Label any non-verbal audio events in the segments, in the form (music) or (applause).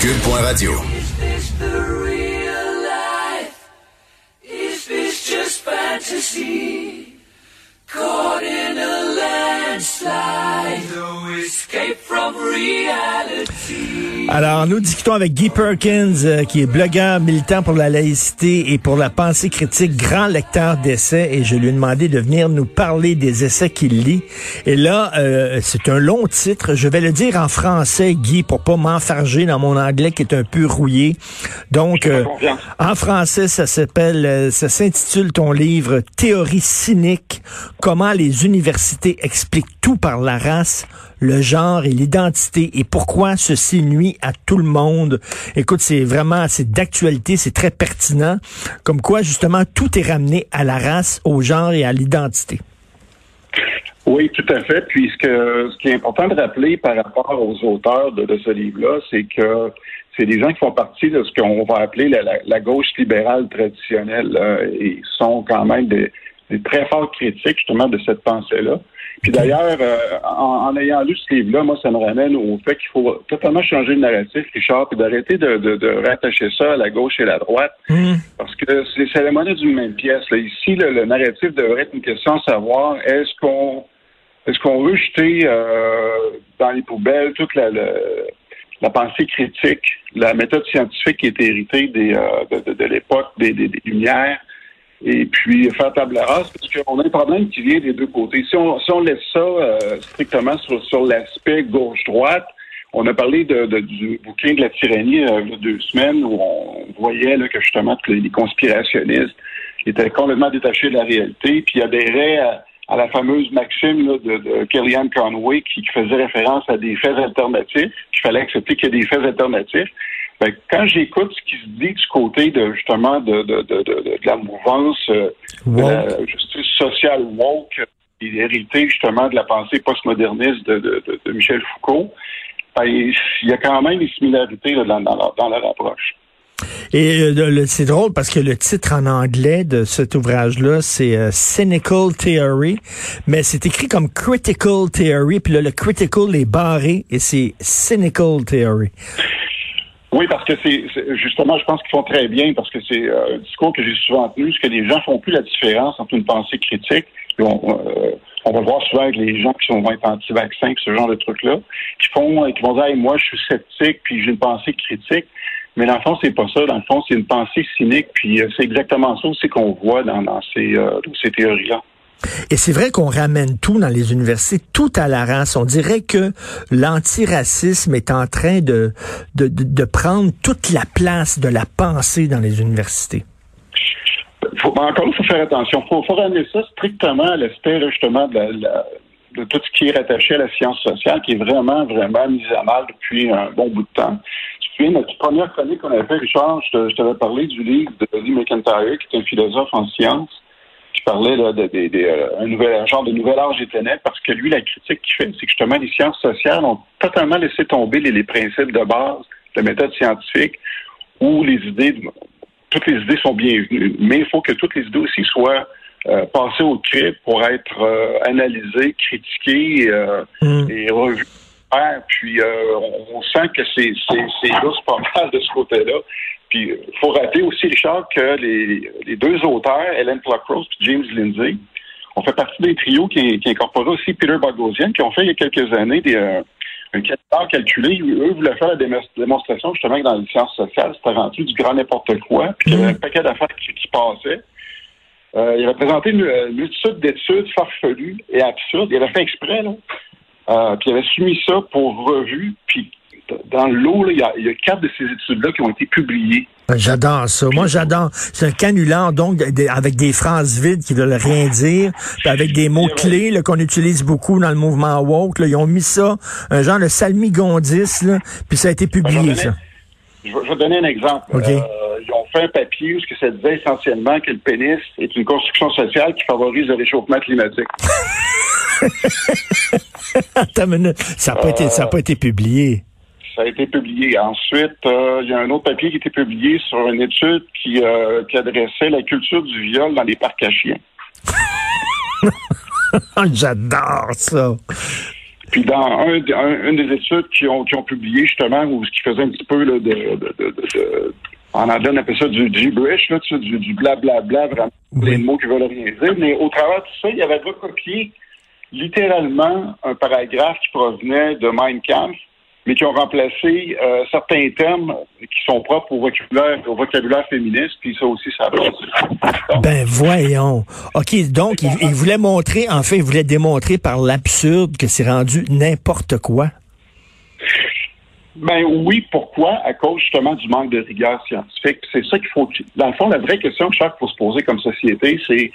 Cube.radio. Is this the real life? Is this just fantasy? Caught in a landslide, no escape from reality. Alors, nous discutons avec Guy Perkins, euh, qui est blogueur militant pour la laïcité et pour la pensée critique, grand lecteur d'essais, et je lui ai demandé de venir nous parler des essais qu'il lit. Et là, euh, c'est un long titre. Je vais le dire en français, Guy, pour pas m'enfarger dans mon anglais qui est un peu rouillé. Donc, euh, en français, ça s'appelle, euh, ça s'intitule ton livre Théorie cynique, comment les universités expliquent tout par la race, le genre et l'identité et pourquoi ceci nuit à tout le monde? Écoute, c'est vraiment, c'est d'actualité, c'est très pertinent. Comme quoi, justement, tout est ramené à la race, au genre et à l'identité. Oui, tout à fait. Puis ce, que, ce qui est important de rappeler par rapport aux auteurs de, ce livre-là, c'est que c'est des gens qui font partie de ce qu'on va appeler la gauche libérale traditionnelle euh, et sont quand même des, des très forts critiques justement de cette pensée-là. Puis d'ailleurs, euh, en, en ayant lu ce livre-là, moi, ça me ramène au fait qu'il faut totalement changer le narratif, Richard, puis d'arrêter de, de, de rattacher ça à la gauche et la droite. Parce que c'est monnaie d'une même pièce. là. Ici, le, le narratif devrait être une question de savoir est-ce qu'on est-ce qu'on veut jeter euh, dans les poubelles toute la, pensée critique, la méthode scientifique qui est héritée des, euh, de, de- de l'époque des, des- des Lumières, et puis faire table rase, parce qu'on a un problème qui vient des deux côtés. Si on, si on laisse ça euh, strictement sur, sur l'aspect gauche-droite, on a parlé de, de- du bouquin de la tyrannie euh, il y a deux semaines où on voyait là, que justement que les conspirationnistes étaient complètement détachés de la réalité, puis adhéraient à, à la fameuse maxime là, de, de Kellyanne Conway qui, qui faisait référence à des faits alternatifs, qu'il fallait accepter qu'il y a des faits alternatifs. Fait que quand j'écoute ce qui se dit du côté de justement de, de, de, de, de la mouvance euh, de la justice sociale woke, héritée justement de la pensée postmoderniste de, de, de, de Michel Foucault, ben, il y a quand même des similarités là, dans, dans, leur, dans leur approche. Et euh, c'est drôle parce que le titre en anglais de cet ouvrage-là, c'est euh, Cynical Theory, mais c'est écrit comme Critical Theory, puis là, le critical est barré et c'est Cynical Theory. Oui, parce que c'est justement, je pense qu'ils font très bien parce que c'est euh, un discours que j'ai souvent tenu, c'est que les gens font plus la différence entre une pensée critique. puis On, euh, on va voir souvent avec les gens qui sont être anti-vaccins, ce genre de trucs-là, qui font, qui vont dire, Hey, moi, je suis sceptique, puis j'ai une pensée critique. Mais dans le fond, c'est pas ça. Dans le fond, c'est une pensée cynique, puis euh, c'est exactement ça aussi qu'on voit dans, dans ces, euh, ces théories-là. Et c'est vrai qu'on ramène tout dans les universités, tout à la race. On dirait que l'antiracisme est en train de, de, de, prendre toute la place de la pensée dans les universités. Faut, ben, encore il faut faire attention. Il faut, faut ramener ça strictement à l'aspect justement de, de tout ce qui est rattaché à la science sociale, qui est vraiment, vraiment mise à mal depuis un bon bout de temps. Notre première chronique qu'on avait fait, Richard, je t'avais parlé du livre de Lee McIntyre, qui est un philosophe en sciences, qui parlait là, de, de- de- euh, nouvel, genre de nouvel âge des ténèbres, parce que lui, la critique qu'il fait, c'est que justement, les sciences sociales ont totalement laissé tomber les, les principes de base de méthode scientifique, où les idées, toutes les idées sont bienvenues, mais il faut que toutes les idées aussi soient euh, passées au crible pour être euh, analysées, critiquées euh, Mm. et revues. Ouais, Puis on, on sent que c'est c'est c'est lousse pas mal de ce côté-là. Puis il faut rappeler aussi, Richard, que les, les deux auteurs, Helen Pluckrose et James Lindsay, ont fait partie d'un trio qui, qui incorporait aussi Peter Boghossian, qui ont fait il y a quelques années des, euh, un calculateur calculé. Eux voulaient faire la démon- démonstration justement que dans les sciences sociales, c'était rendu du grand n'importe quoi, puis qu'il y avait un paquet d'affaires qui, qui passaient. Euh, il avait présenté une, une multitude d'études farfelues et absurdes. Il avait fait exprès, là. Euh, puis il avait soumis ça pour revue. Puis dans l'eau, il y, a, il y a quatre de ces études-là qui ont été publiées. Ben, J'adore ça. Moi, j'adore. C'est un canular, donc, de- avec des phrases vides qui veulent rien dire, puis avec des mots-clés qu'on utilise beaucoup dans le mouvement woke. Là. Ils ont mis ça, un genre de salmigondis, là, puis ça a été publié, ça. Je vais, je vais donner un exemple. Euh, ils ont fait un papier où ce que ça disait essentiellement que le pénis est une construction sociale qui favorise le réchauffement climatique. (laughs) Attends une minute. Ça n'a pas, été- pas été publié. Ça a été publié. Ensuite, euh, il y a un autre papier qui a été publié sur une étude qui, euh, qui adressait la culture du viol dans les parcs à chiens. (laughs) J'adore ça. Puis dans un, une des études qui ont, qui ont publié justement, où ce qui faisait un petit peu là, de, de, de, de, en anglais on appelle ça du gibberish, là, tu sais, du, du blablabla, vraiment des mots qui veulent rien dire. Mais au travers de tout ça, il y avait recopié littéralement un paragraphe qui provenait de Mein Kampf mais qui ont remplacé euh, certains termes qui sont propres au vocabulaire, au vocabulaire féministe, puis ça aussi, ça va. Ben voyons. OK, donc il, il, voulait montrer, enfin, il voulait démontrer par l'absurde que c'est rendu n'importe quoi. Ben oui, pourquoi? À cause justement du manque de rigueur scientifique. C'est ça qu'il faut. Dans le fond, la vraie question que chaque faut se poser comme société, c'est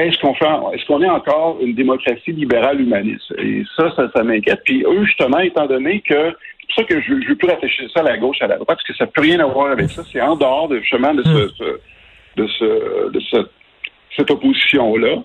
est-ce qu'on fait, est-ce qu'on est encore une démocratie libérale humaniste? Et ça, ça, m'inquiète. Puis eux, justement, étant donné que c'est pour ça que je ne veux plus réfléchir ça à la gauche, à la droite, parce que ça n'a plus rien à voir avec ça. C'est en dehors de, justement de ce, hmm. de ce, de cette opposition-là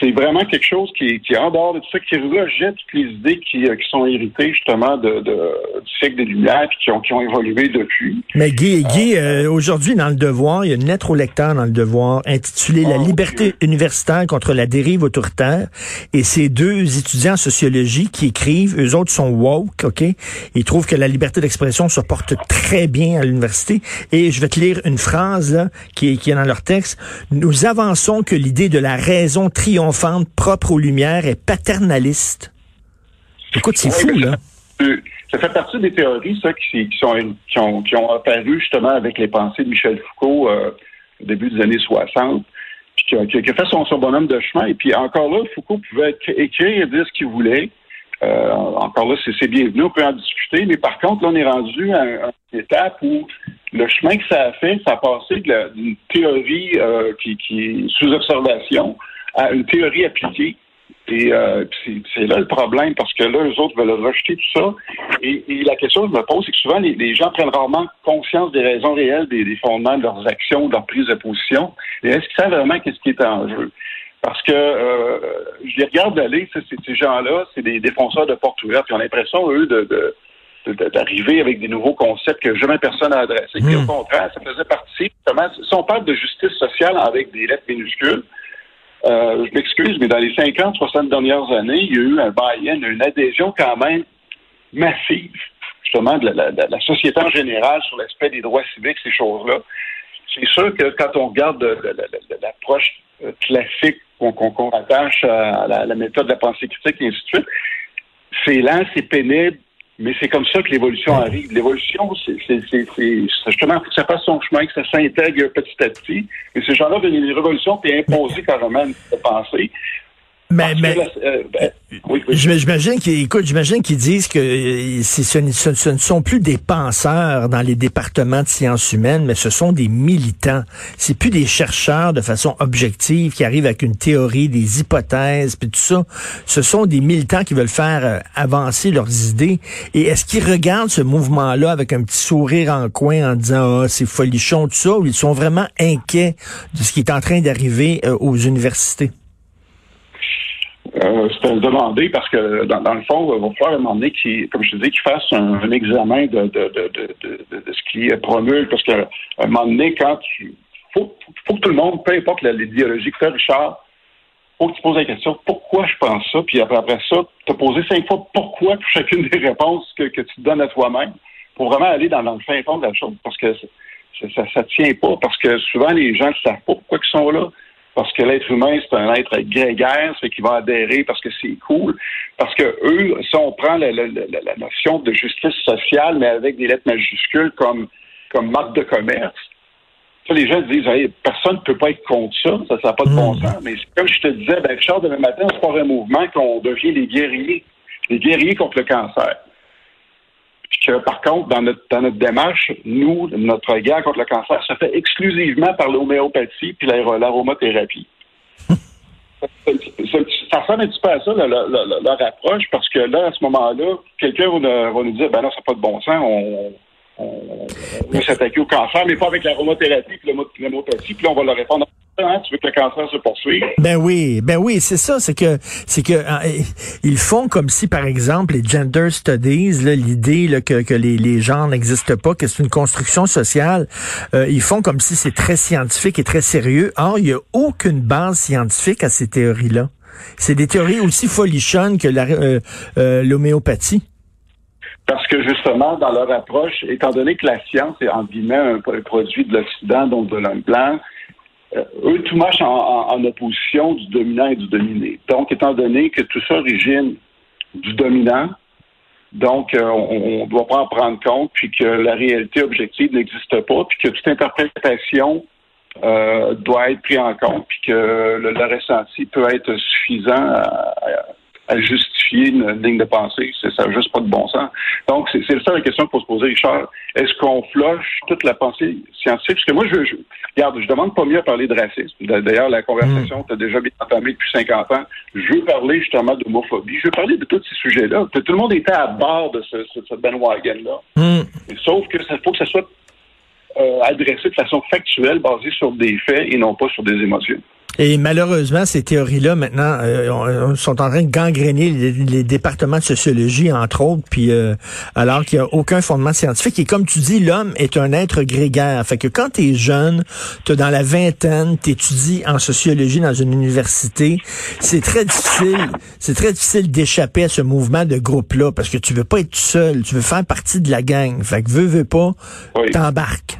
c'est vraiment quelque chose qui, est en dehors de tout ça, qui rejette toutes les idées qui, euh, qui sont héritées justement de, de, du siècle des Lumières puis qui ont, qui ont évolué depuis. Mais Guy, Guy euh, aujourd'hui dans le Devoir, il y a une lettre au lecteur dans le Devoir intitulée La oh, liberté universitaire contre la dérive autoritaire. Et ces deux étudiants en sociologie qui écrivent, eux autres sont woke, OK? Ils trouvent que la liberté d'expression se porte très bien à l'université. Et je vais te lire une phrase là, qui, qui est dans leur texte. Nous avançons que l'idée de la raison triomphe triomphante, propre aux Lumières et paternaliste. Écoute, c'est fou, là. Ça fait partie des théories, ça, qui, sont, qui, ont, qui ont apparu justement avec les pensées de Michel Foucault euh, au début des années 60, puis qui a, qui a fait son, son, bonhomme de chemin. Et puis encore là, Foucault pouvait écrire et dire ce qu'il voulait. Euh, encore là, c'est bienvenu, on peut en discuter, mais par contre, là, on est rendu à, une étape où le chemin que ça a fait, ça a passé d'une théorie euh, qui, qui est sous observation à une théorie appliquée. Et euh, c'est là le problème, parce que là, eux autres veulent rejeter tout ça. Et, la question que je me pose, c'est que souvent, les, gens prennent rarement conscience des raisons réelles, des, fondements de leurs actions, de leur prise de position. Et est-ce qu'ils savent vraiment qu'est-ce qui est en jeu? Parce que euh, je les regarde aller, ces gens-là, c'est des défenseurs de porte ouverte, ils ont l'impression, eux, de, d'arriver avec des nouveaux concepts que jamais personne n'a adressés. Et au hmm. contraire, ça faisait partie, si on parle de justice sociale avec des lettres minuscules, euh, je m'excuse, mais dans les 50, 60 dernières années, il y a eu un buy-in, une adhésion quand même massive, justement, de la, société en général sur l'aspect des droits civiques, ces choses-là. C'est sûr que quand on regarde l'approche euh, classique qu'on rattache à la, la, méthode de la pensée critique et ainsi de suite, c'est lent, c'est pénible, mais c'est comme ça que l'évolution arrive. L'évolution, c'est justement que ça fasse son chemin, que ça s'intègre petit à petit. Et ces gens-là veulent une révolution puis imposer carrément une pensée. Mais, mais euh, ben, j'imagine qu'ils écoute, j'imagine qu'ils disent que euh, ce, ne sont plus des penseurs dans les départements de sciences humaines, mais ce sont des militants. C'est plus des chercheurs de façon objective qui arrivent avec une théorie, des hypothèses, puis tout ça. Ce sont des militants qui veulent faire euh, avancer leurs idées. Et est-ce qu'ils regardent ce mouvement-là avec un petit sourire en coin en disant ah c'est folichon tout ça, ou ils sont vraiment inquiets de ce qui est en train d'arriver aux universités? Euh, C'était demandé parce que, dans, le fond, il va falloir demander qu'il, comme je te dis, qu'il fasse un, examen de, ce qui promulgue. Parce qu'à un moment donné, quand tu. Faut, faut que tout le monde, peu importe l'idéologie que tu Richard, faut que tu poses la question pourquoi je pense ça, puis après, ça, te poser cinq fois pourquoi pour chacune des réponses que, tu donnes à toi-même, pour vraiment aller dans, le fin fond de la chose. Parce que ça, tient pas, parce que souvent les gens ne savent pas pourquoi ils sont là parce que l'être humain, c'est un être grégaire, c'est qu'il va adhérer parce que c'est cool. Parce que eux, si on prend la, notion de justice sociale, mais avec des lettres majuscules comme, comme marque de commerce, les gens disent personne ne peut pas être contre ça, ça n'a pas de bon hmm. sens. Mais comme je te disais, ben, Richard, demain matin, on se un mouvement qu'on devient les guerriers, les guerriers contre le cancer que, par contre, dans notre, dans notre démarche, nous, notre guerre contre le cancer se fait exclusivement par l'homéopathie puis l'aromathérapie. (laughs) ça, ressemble un petit peu à ça, leur, approche, parce que là, à ce moment-là, quelqu'un va, nous dire, ben non, ça n'a pas de bon sens, on, on, va s'attaquer au cancer, mais pas avec l'aromathérapie puis l'homéopathie, puis là, on va leur répondre, Hein, tu veux que le cancer se poursuive? Ben oui, ben oui, c'est ça, c'est que c'est que euh, ils font comme si, par exemple, les gender studies, l'idée que, que les, les genres n'existent pas, que c'est une construction sociale, euh, ils font comme si c'est très scientifique et très sérieux. Or, il n'y a aucune base scientifique à ces théories-là. C'est des théories aussi folichonnes que l'homéopathie. Parce que justement, dans leur approche, étant donné que la science est en guillemets un, produit de l'Occident, donc de l'homme blanc, euh, eux tout marchent en, opposition du dominant et du dominé. Donc, étant donné que tout ça origine du dominant, donc euh, on ne doit pas en prendre compte, puis que la réalité objective n'existe pas, puis que toute interprétation euh, doit être prise en compte, puis que le, ressenti peut être suffisant à justifier une ligne de pensée. Ça n'a juste pas de bon sens. Donc, c'est ça la question qu'il faut se poser, Richard. Est-ce qu'on floche toute la pensée scientifique? Parce que moi, je, je regarde, je demande pas mieux à parler de racisme. D'ailleurs, la conversation mm. a déjà bien entamée depuis 50 ans. Je veux parler justement d'homophobie. Je veux parler de tous ces sujets-là. Tout le monde était à bord de ce, ce, ce bandwagon-là. Mm. Sauf que ça faut que ça soit euh, adressé de façon factuelle, basée sur des faits et non pas sur des émotions. Et malheureusement, ces théories-là, maintenant, euh, sont en train de gangréner les, départements de sociologie, entre autres, puis euh, alors qu'il n'y a aucun fondement scientifique. Et comme tu dis, l'homme est un être grégaire. Fait que quand tu es jeune, tu dans la vingtaine, tu étudies en sociologie dans une université, c'est très difficile, c'est très difficile d'échapper à ce mouvement de groupe-là, parce que tu veux pas être seul, tu veux faire partie de la gang. Fait que veux, veux pas, t'embarques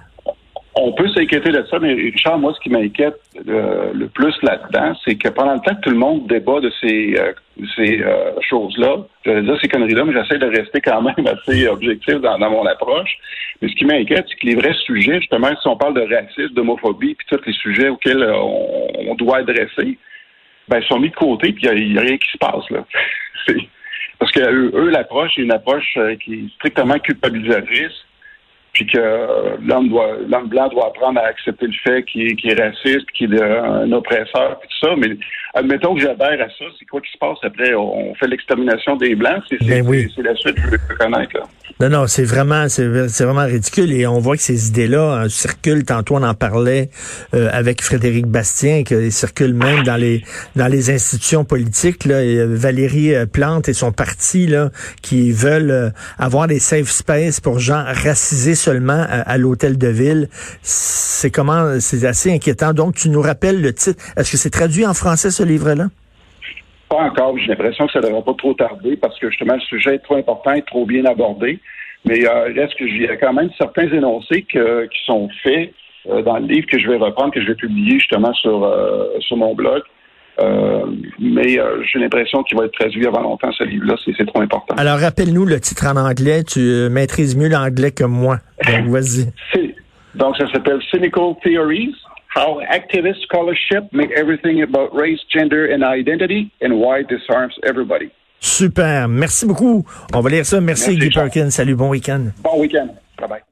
on peut s'inquiéter de ça, mais Richard, moi, ce qui m'inquiète euh, le plus là-dedans, c'est que pendant le temps que tout le monde débat de ces, euh, ces euh, choses-là, je vais dire ces conneries-là, mais j'essaie de rester quand même (laughs) assez objectif dans, mon approche. Mais ce qui m'inquiète, c'est que les vrais sujets, justement, si on parle de racisme, d'homophobie, puis tous les sujets auxquels on, doit adresser, ben, sont mis de côté, puis il n'y a, rien qui se passe, là. (laughs) Parce que eux l'approche est une approche qui est strictement culpabilisatrice puis que l'homme doit l'homme blanc doit apprendre à accepter le fait qu'il est, est, raciste, qu'il est un oppresseur, puis tout ça. Mais admettons que j'adhère à ça, c'est quoi qui se passe après? On fait l'extermination des Blancs, c'est ben la suite que je veux connaître. Là. Non, non, c'est vraiment, c'est vraiment ridicule et on voit que ces idées-là euh, circulent. Tantôt, on en parlait euh, avec Frédéric Bastien, qu'ils circulent même dans les dans les institutions politiques. Là, et, euh, Valérie Plante et son parti là, qui veulent avoir des safe space pour gens racisés seulement à, l'hôtel de ville. C'est comment, c'est assez inquiétant. Donc, tu nous rappelles le titre. Est-ce que c'est traduit en français ce livre-là? Pas encore. J'ai l'impression que ça ne devrait pas trop tarder parce que justement, le sujet est trop important et trop bien abordé. Mais euh, reste que y a quand même certains énoncés qui sont faits euh, dans le livre que je vais reprendre, que je vais publier justement sur, euh, sur mon blog? Euh, mais j'ai l'impression qu'il va être traduit avant longtemps, ce livre-là. C'est trop important. Alors, rappelle-nous le titre en anglais. Tu maîtrises mieux l'anglais que moi. Donc, (laughs) vas-y. Donc, ça s'appelle Cynical Theories how activist scholarship make everything about race, gender and identity and why it disarms everybody. Super. Merci beaucoup. On va lire ça. Merci, Merci Guy Perkins. Salut, bon week-end. Bon week-end. Bye bye.